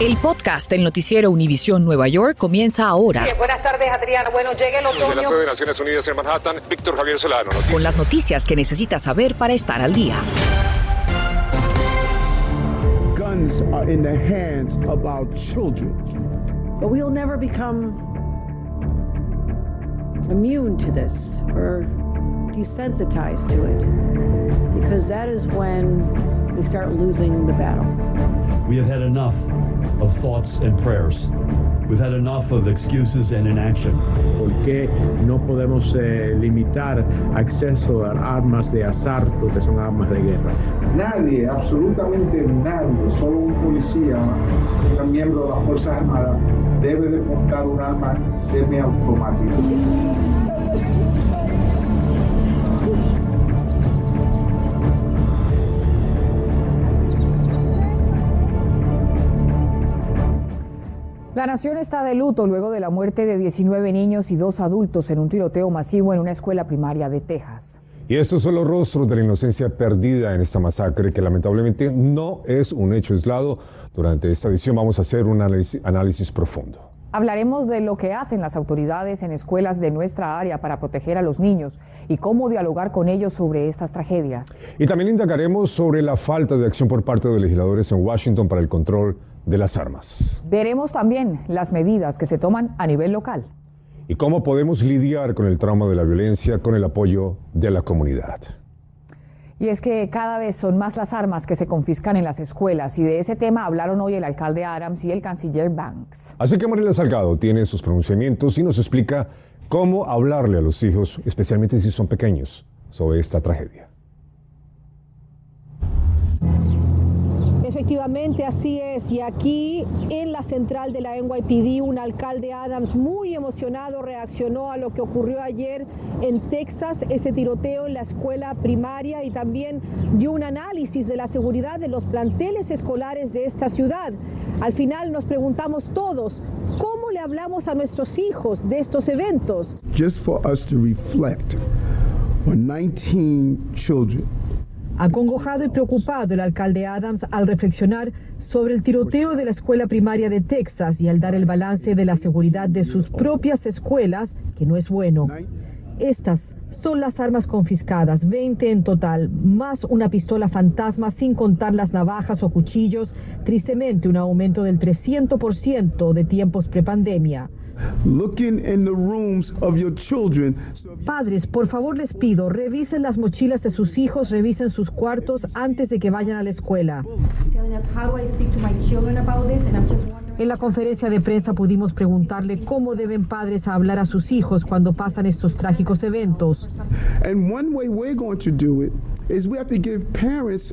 El podcast del noticiero Univisión Nueva York comienza ahora. buenas tardes, Adriana. Bueno, llega el otoño. De la sede de Naciones Unidas en Manhattan, Víctor Javier Solano. Noticias. Con las noticias que necesitas saber para estar al día. Guns are in the hands of our children. But we'll never become immune to this or desensitized to it because that is when we start losing the battle. We have had enough of thoughts and prayers. We've had enough of excuses and inaction. ¿Por qué no podemos eh, limitar acceso a armas de asalto que son armas de guerra? Nadie, absolutamente nadie, solo un policía, un miembro de las Fuerzas Armadas, debe de portar un arma semiautomática. La nación está de luto luego de la muerte de 19 niños y dos adultos en un tiroteo masivo en una escuela primaria de Texas. Y estos son los rostros de la inocencia perdida en esta masacre, que lamentablemente no es un hecho aislado. Durante esta edición vamos a hacer un análisis, análisis profundo. Hablaremos de lo que hacen las autoridades en escuelas de nuestra área para proteger a los niños y cómo dialogar con ellos sobre estas tragedias. Y también indagaremos sobre la falta de acción por parte de legisladores en Washington para el control de las armas. Veremos también las medidas que se toman a nivel local. Y cómo podemos lidiar con el trauma de la violencia con el apoyo de la comunidad. Y es que cada vez son más las armas que se confiscan en las escuelas y de ese tema hablaron hoy el alcalde Adams y el canciller Banks. Así que Mariela Salgado tiene sus pronunciamientos y nos explica cómo hablarle a los hijos, especialmente si son pequeños, sobre esta tragedia. Efectivamente, así es. Y aquí en la central de la NYPD, un alcalde Adams muy emocionado reaccionó a lo que ocurrió ayer en Texas, ese tiroteo en la escuela primaria y también dio un análisis de la seguridad de los planteles escolares de esta ciudad. Al final nos preguntamos todos, ¿cómo le hablamos a nuestros hijos de estos eventos? Just for us to reflect on 19 children Acongojado y preocupado el alcalde Adams al reflexionar sobre el tiroteo de la escuela primaria de Texas y al dar el balance de la seguridad de sus propias escuelas, que no es bueno. Estas son las armas confiscadas, 20 en total, más una pistola fantasma sin contar las navajas o cuchillos, tristemente un aumento del 300% de tiempos prepandemia. Padres, por favor les pido, revisen las mochilas de sus hijos, revisen sus cuartos antes de que vayan a la escuela. En la conferencia de prensa pudimos preguntarle cómo deben padres hablar a sus hijos cuando pasan estos trágicos eventos. And one way we're going to do it is we have to give parents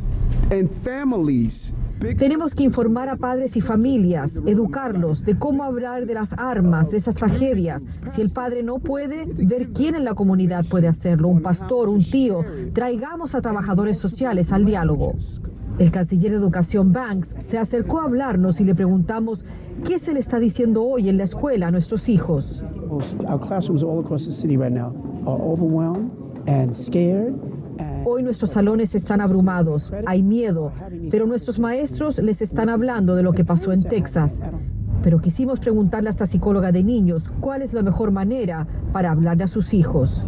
and families tenemos que informar a padres y familias, educarlos de cómo hablar de las armas, de esas tragedias. Si el padre no puede, ver quién en la comunidad puede hacerlo, un pastor, un tío. Traigamos a trabajadores sociales al diálogo. El canciller de Educación Banks se acercó a hablarnos y le preguntamos qué se le está diciendo hoy en la escuela a nuestros hijos. Hoy nuestros salones están abrumados, hay miedo, pero nuestros maestros les están hablando de lo que pasó en Texas. Pero quisimos preguntarle a esta psicóloga de niños cuál es la mejor manera para hablarle a sus hijos.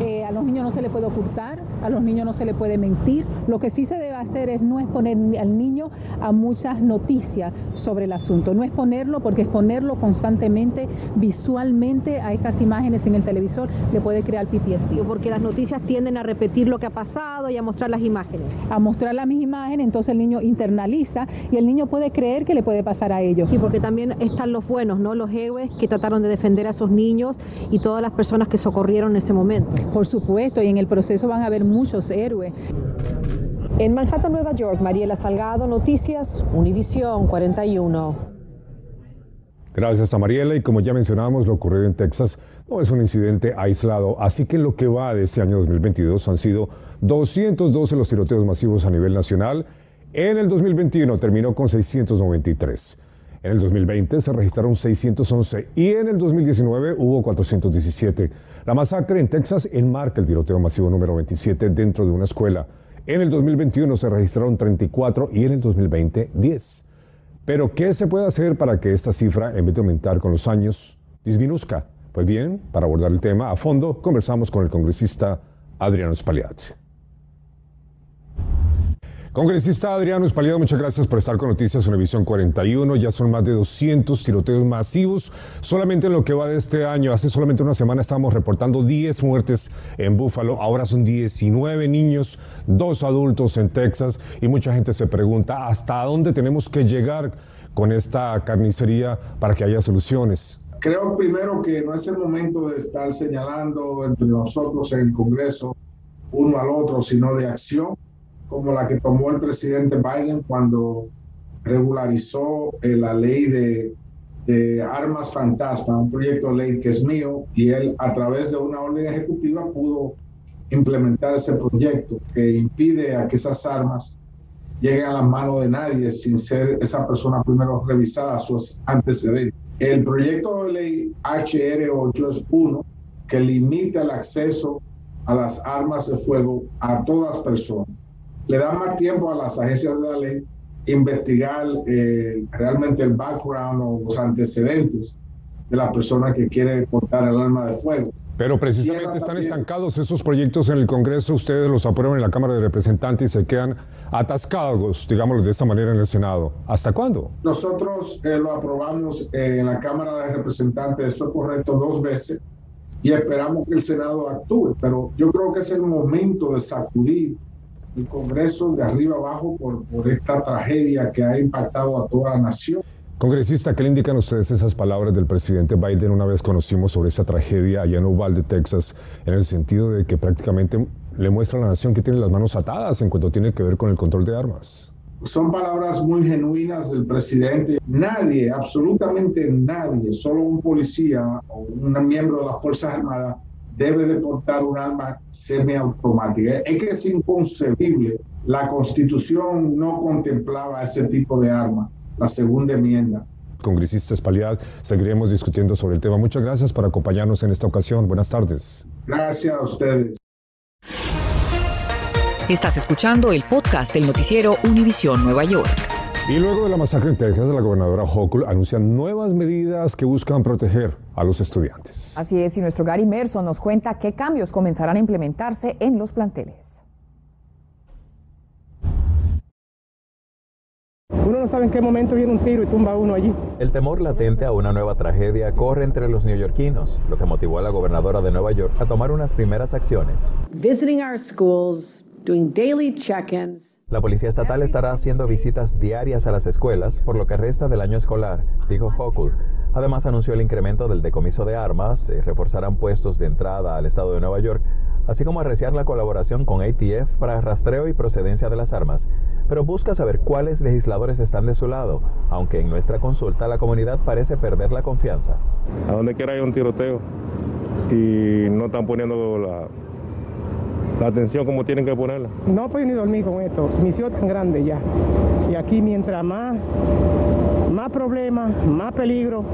Eh, a los niños no se le puede ocultar, a los niños no se le puede mentir. Lo que sí se debe hacer es no exponer al niño a muchas noticias sobre el asunto, no exponerlo porque exponerlo constantemente visualmente a estas imágenes en el televisor le puede crear PTSD. Porque las noticias tienden a repetir lo que ha pasado y a mostrar las imágenes. A mostrar las mismas imágenes, entonces el niño internaliza y el niño puede creer que le puede pasar a ellos. Sí, porque también están los buenos, ¿no? Los héroes que trataron de defender a esos niños y todas las personas que socorrieron en ese momento. Por supuesto, y en el proceso van a haber muchos héroes. En Manhattan, Nueva York, Mariela Salgado, Noticias, Univisión 41. Gracias a Mariela y como ya mencionábamos, lo ocurrido en Texas no es un incidente aislado, así que lo que va de este año 2022 han sido 212 los tiroteos masivos a nivel nacional. En el 2021 terminó con 693. En el 2020 se registraron 611 y en el 2019 hubo 417. La masacre en Texas enmarca el tiroteo masivo número 27 dentro de una escuela. En el 2021 se registraron 34 y en el 2020 10. Pero, ¿qué se puede hacer para que esta cifra, en vez de aumentar con los años, disminuzca? Pues bien, para abordar el tema a fondo, conversamos con el congresista Adriano Spaliat. Congresista Adriano Espaliado, muchas gracias por estar con Noticias Univisión 41. Ya son más de 200 tiroteos masivos solamente en lo que va de este año. Hace solamente una semana estábamos reportando 10 muertes en Búfalo, ahora son 19 niños, dos adultos en Texas y mucha gente se pregunta hasta dónde tenemos que llegar con esta carnicería para que haya soluciones. Creo primero que no es el momento de estar señalando entre nosotros en el Congreso uno al otro, sino de acción como la que tomó el presidente Biden cuando regularizó eh, la ley de, de, armas fantasma, un proyecto de ley que es mío, y él a través de una orden ejecutiva pudo implementar ese proyecto que impide a que esas armas lleguen a las manos de nadie sin ser esa persona primero revisada sus antecedentes. El proyecto de ley HR 8 que limita el acceso a las armas de fuego a todas personas le da más tiempo a las agencias de la ley investigar eh, realmente el background o los antecedentes de la persona que quiere portar el arma de fuego. Pero precisamente están estancados esos proyectos en el Congreso, ustedes los aprueban en la Cámara de Representantes y se quedan atascados, digámoslo de esta manera, en el Senado. ¿Hasta cuándo? Nosotros eh, lo aprobamos en la Cámara de Representantes, eso es correcto, dos veces, y esperamos que el Senado actúe, pero yo creo que es el momento de sacudir el Congreso de arriba abajo por, por esta tragedia que ha impactado a toda la nación. Congresista, ¿qué le indican ustedes esas palabras del presidente Biden una vez conocimos sobre esta tragedia allá en Uvalde, Texas, en el sentido de que prácticamente le muestra a la nación que tiene las manos atadas en cuanto tiene que ver con el control de armas? Son palabras muy genuinas del presidente. Nadie, absolutamente nadie, solo un policía o un miembro de las Fuerzas Armadas debe de portar un arma semiautomática. Es que es inconcebible. La constitución no contemplaba ese tipo de arma, la segunda enmienda. Congresista Espaliad, seguiremos discutiendo sobre el tema. Muchas gracias por acompañarnos en esta ocasión. Buenas tardes. Gracias a ustedes. Estás escuchando el podcast del noticiero Univisión Nueva York. Y luego de la masacre en Texas, la gobernadora Hochul anuncia nuevas medidas que buscan proteger a los estudiantes. Así es, y nuestro Gary Merson nos cuenta qué cambios comenzarán a implementarse en los planteles. Uno no sabe en qué momento viene un tiro y tumba uno allí. El temor latente a una nueva tragedia corre entre los neoyorquinos, lo que motivó a la gobernadora de Nueva York a tomar unas primeras acciones. Visiting our schools, doing daily check-ins. La Policía Estatal estará haciendo visitas diarias a las escuelas por lo que resta del año escolar, dijo Hochul. Además anunció el incremento del decomiso de armas, se reforzarán puestos de entrada al estado de Nueva York, así como arreciar la colaboración con ATF para rastreo y procedencia de las armas. Pero busca saber cuáles legisladores están de su lado, aunque en nuestra consulta la comunidad parece perder la confianza. A donde quiera hay un tiroteo y no están poniendo la, la atención como tienen que ponerla. No puedo ni dormir con esto. Mi ciudad tan grande ya. Y aquí mientras más, más problemas, más peligro,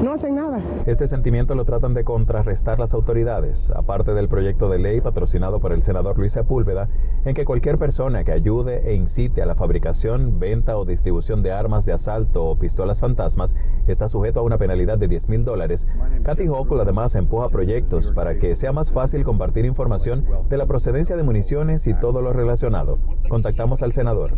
no hacen nada. Este sentimiento lo tratan de contrarrestar las autoridades, aparte del proyecto de ley patrocinado por el senador Luis Sepúlveda, en que cualquier persona que ayude e incite a la fabricación, venta o distribución de armas de asalto o pistolas fantasmas está sujeto a una penalidad de 10 mil dólares. Kathy Hochul además empuja proyectos para que sea más fácil compartir información de la procedencia de municiones y todo lo relacionado. Contactamos al senador.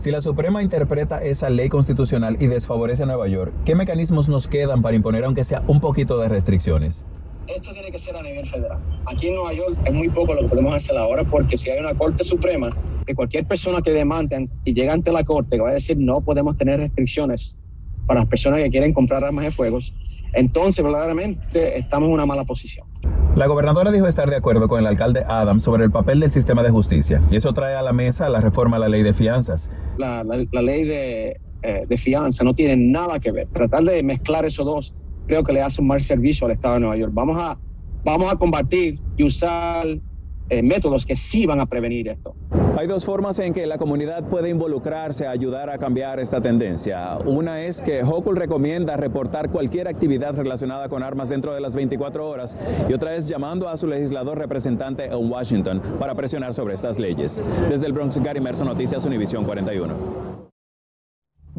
Si la Suprema interpreta esa ley constitucional y desfavorece a Nueva York, ¿qué mecanismos nos quedan para imponer aunque sea un poquito de restricciones? Esto tiene que ser a nivel federal. Aquí en Nueva York es muy poco lo que podemos hacer ahora porque si hay una Corte Suprema, que cualquier persona que demande y llegue ante la Corte que va a decir no podemos tener restricciones para las personas que quieren comprar armas de fuego, entonces verdaderamente estamos en una mala posición. La gobernadora dijo estar de acuerdo con el alcalde Adams sobre el papel del sistema de justicia y eso trae a la mesa la reforma a la ley de fianzas. La, ley de, eh, de fianza no tiene nada que ver. Tratar de mezclar esos dos creo que le hace un mal servicio al Estado de Nueva York. Vamos a, vamos a combatir y usar eh, métodos que sí van a prevenir esto. Hay dos formas en que la comunidad puede involucrarse a ayudar a cambiar esta tendencia. Una es que Hochul recomienda reportar cualquier actividad relacionada con armas dentro de las 24 horas y otra es llamando a su legislador representante en Washington para presionar sobre estas leyes. Desde el Bronx, Gary Merson, Noticias Univisión 41.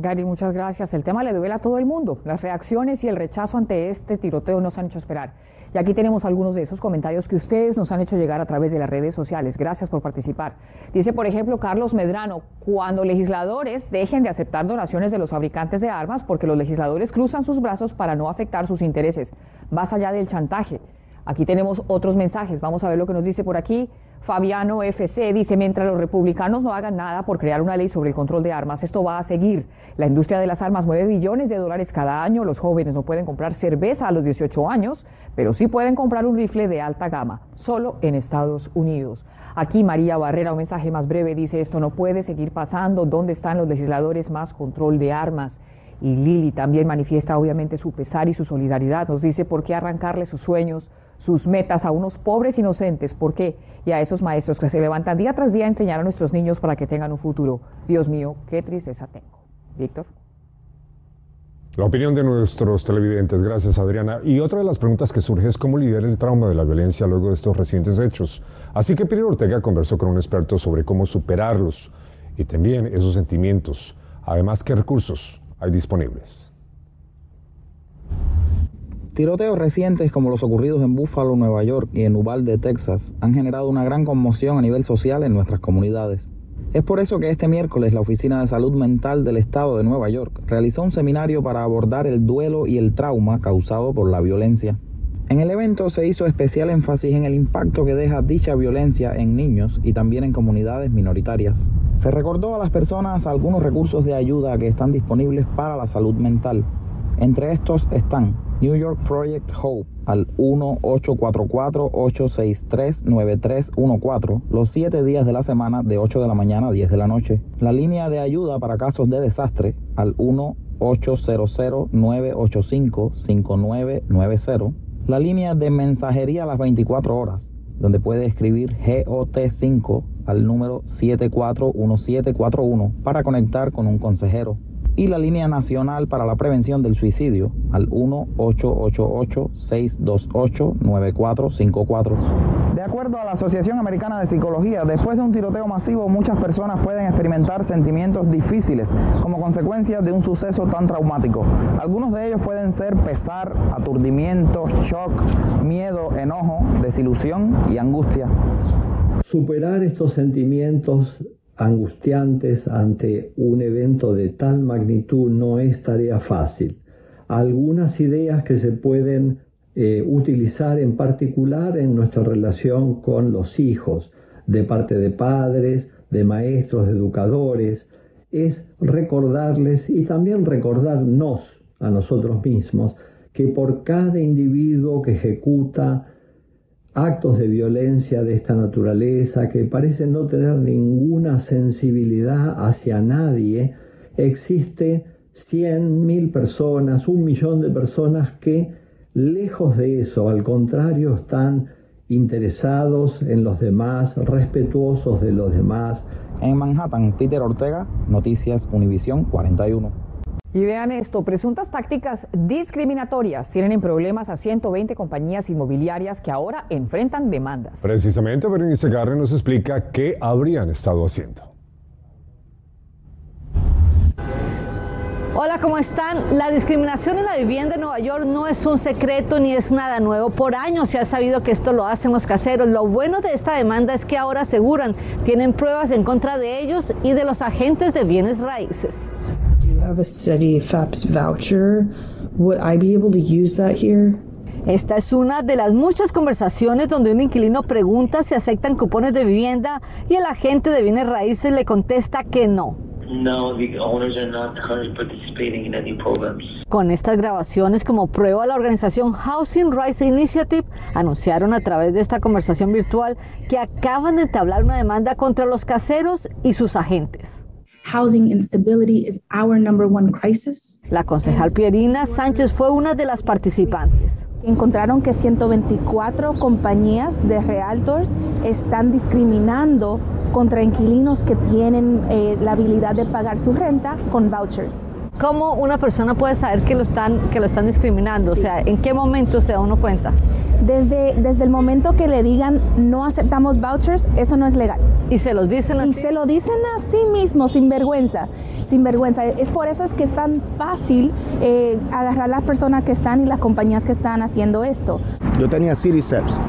Gary, muchas gracias. El tema le duele a todo el mundo. Las reacciones y el rechazo ante este tiroteo nos han hecho esperar. Y aquí tenemos algunos de esos comentarios que ustedes nos han hecho llegar a través de las redes sociales. Gracias por participar. Dice, por ejemplo, Carlos Medrano, cuando legisladores dejen de aceptar donaciones de los fabricantes de armas porque los legisladores cruzan sus brazos para no afectar sus intereses. Basta ya del chantaje. Aquí tenemos otros mensajes. Vamos a ver lo que nos dice por aquí. Fabiano FC dice, mientras los republicanos no hagan nada por crear una ley sobre el control de armas, esto va a seguir. La industria de las armas mueve billones de dólares cada año. Los jóvenes no pueden comprar cerveza a los 18 años, pero sí pueden comprar un rifle de alta gama, solo en Estados Unidos. Aquí María Barrera, un mensaje más breve, dice, esto no puede seguir pasando. ¿Dónde están los legisladores más control de armas? Y Lili también manifiesta obviamente su pesar y su solidaridad. Nos dice, ¿por qué arrancarle sus sueños? sus metas a unos pobres inocentes. ¿Por qué? Y a esos maestros que se levantan día tras día a enseñar a nuestros niños para que tengan un futuro. Dios mío, qué tristeza tengo. Víctor. La opinión de nuestros televidentes, gracias Adriana. Y otra de las preguntas que surge es cómo lidiar el trauma de la violencia luego de estos recientes hechos. Así que Pilar Ortega conversó con un experto sobre cómo superarlos y también esos sentimientos. Además, qué recursos hay disponibles. Tiroteos recientes como los ocurridos en Buffalo, Nueva York y en Uvalde, Texas, han generado una gran conmoción a nivel social en nuestras comunidades. Es por eso que este miércoles la Oficina de Salud Mental del Estado de Nueva York realizó un seminario para abordar el duelo y el trauma causado por la violencia. En el evento se hizo especial énfasis en el impacto que deja dicha violencia en niños y también en comunidades minoritarias. Se recordó a las personas algunos recursos de ayuda que están disponibles para la salud mental. Entre estos están New York Project Hope al 1-844-863-9314 los 7 días de la semana de 8 de la mañana a 10 de la noche. La línea de ayuda para casos de desastre al 1-800-985-5990. La línea de mensajería a las 24 horas, donde puede escribir GOT5 al número 741741 para conectar con un consejero y la línea nacional para la prevención del suicidio al 1-888-628-9454. De acuerdo a la Asociación Americana de Psicología, después de un tiroteo masivo muchas personas pueden experimentar sentimientos difíciles como consecuencia de un suceso tan traumático. Algunos de ellos pueden ser pesar, aturdimiento, shock, miedo, enojo, desilusión y angustia. Superar estos sentimientos angustiantes ante un evento de tal magnitud no es tarea fácil. Algunas ideas que se pueden eh, utilizar en particular en nuestra relación con los hijos, de parte de padres, de maestros, de educadores, es recordarles y también recordarnos a nosotros mismos que por cada individuo que ejecuta actos de violencia de esta naturaleza que parecen no tener ninguna sensibilidad hacia nadie, existe cien mil personas, un millón de personas que, lejos de eso, al contrario, están interesados en los demás, respetuosos de los demás. En Manhattan, Peter Ortega, Noticias Univisión 41. Y vean esto, presuntas tácticas discriminatorias tienen en problemas a 120 compañías inmobiliarias que ahora enfrentan demandas. Precisamente, Berenice Garre nos explica qué habrían estado haciendo. Hola, ¿cómo están? La discriminación en la vivienda en Nueva York no es un secreto ni es nada nuevo. Por años se ha sabido que esto lo hacen los caseros. Lo bueno de esta demanda es que ahora aseguran, tienen pruebas en contra de ellos y de los agentes de bienes raíces. Esta es una de las muchas conversaciones donde un inquilino pregunta si aceptan cupones de vivienda y el agente de bienes raíces le contesta que no. No, the owners are not participating in any programs. Con estas grabaciones como prueba, la organización Housing Rights Initiative anunciaron a través de esta conversación virtual que acaban de entablar una demanda contra los caseros y sus agentes. Housing instability is our number one crisis. La concejal Pierina Sánchez fue una de las participantes. Encontraron que 124 compañías de realtors están discriminando contra inquilinos que tienen eh, la habilidad de pagar su renta con vouchers. ¿Cómo una persona puede saber que lo están, que lo están discriminando? O sea, ¿en qué momento se da uno cuenta? Desde, desde el momento que le digan no aceptamos vouchers, eso no es legal. ¿Y se los dicen así? Y se lo dicen a sí mismos, sin vergüenza. Sinvergüenza. Es por eso es que es tan fácil eh, agarrar las personas que están y las compañías que están haciendo esto. Yo tenía Citiceps.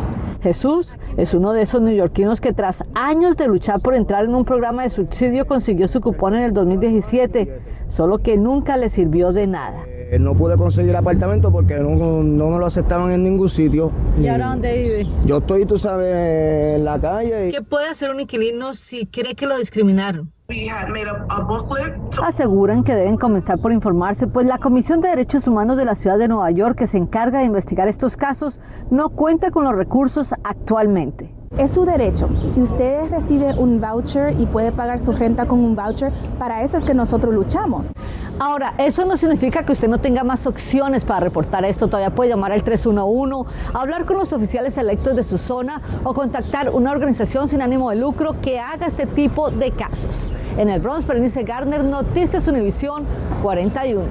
Jesús es uno de esos neoyorquinos que tras años de luchar por entrar en un programa de subsidio consiguió su cupón en el 2017, solo que nunca le sirvió de nada. Eh, no pude conseguir apartamento porque no, no me lo aceptaban en ningún sitio. ¿Y ahora dónde vive? Yo estoy, tú sabes, en la calle. ¿Qué puede hacer un inquilino si cree que lo discriminaron? Aseguran que deben comenzar por informarse, pues la Comisión de Derechos Humanos de la Ciudad de Nueva York, que se encarga de investigar estos casos, no cuenta con los recursos actualmente. Es su derecho. Si usted recibe un voucher y puede pagar su renta con un voucher, para eso es que nosotros luchamos. Ahora, eso no significa que usted no tenga más opciones para reportar esto. Todavía puede llamar al 311, hablar con los oficiales electos de su zona o contactar una organización sin ánimo de lucro que haga este tipo de casos. En el Bronx, Bernice Gardner, Noticias Univisión 41.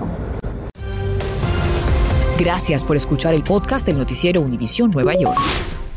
Gracias por escuchar el podcast del noticiero Univisión Nueva York.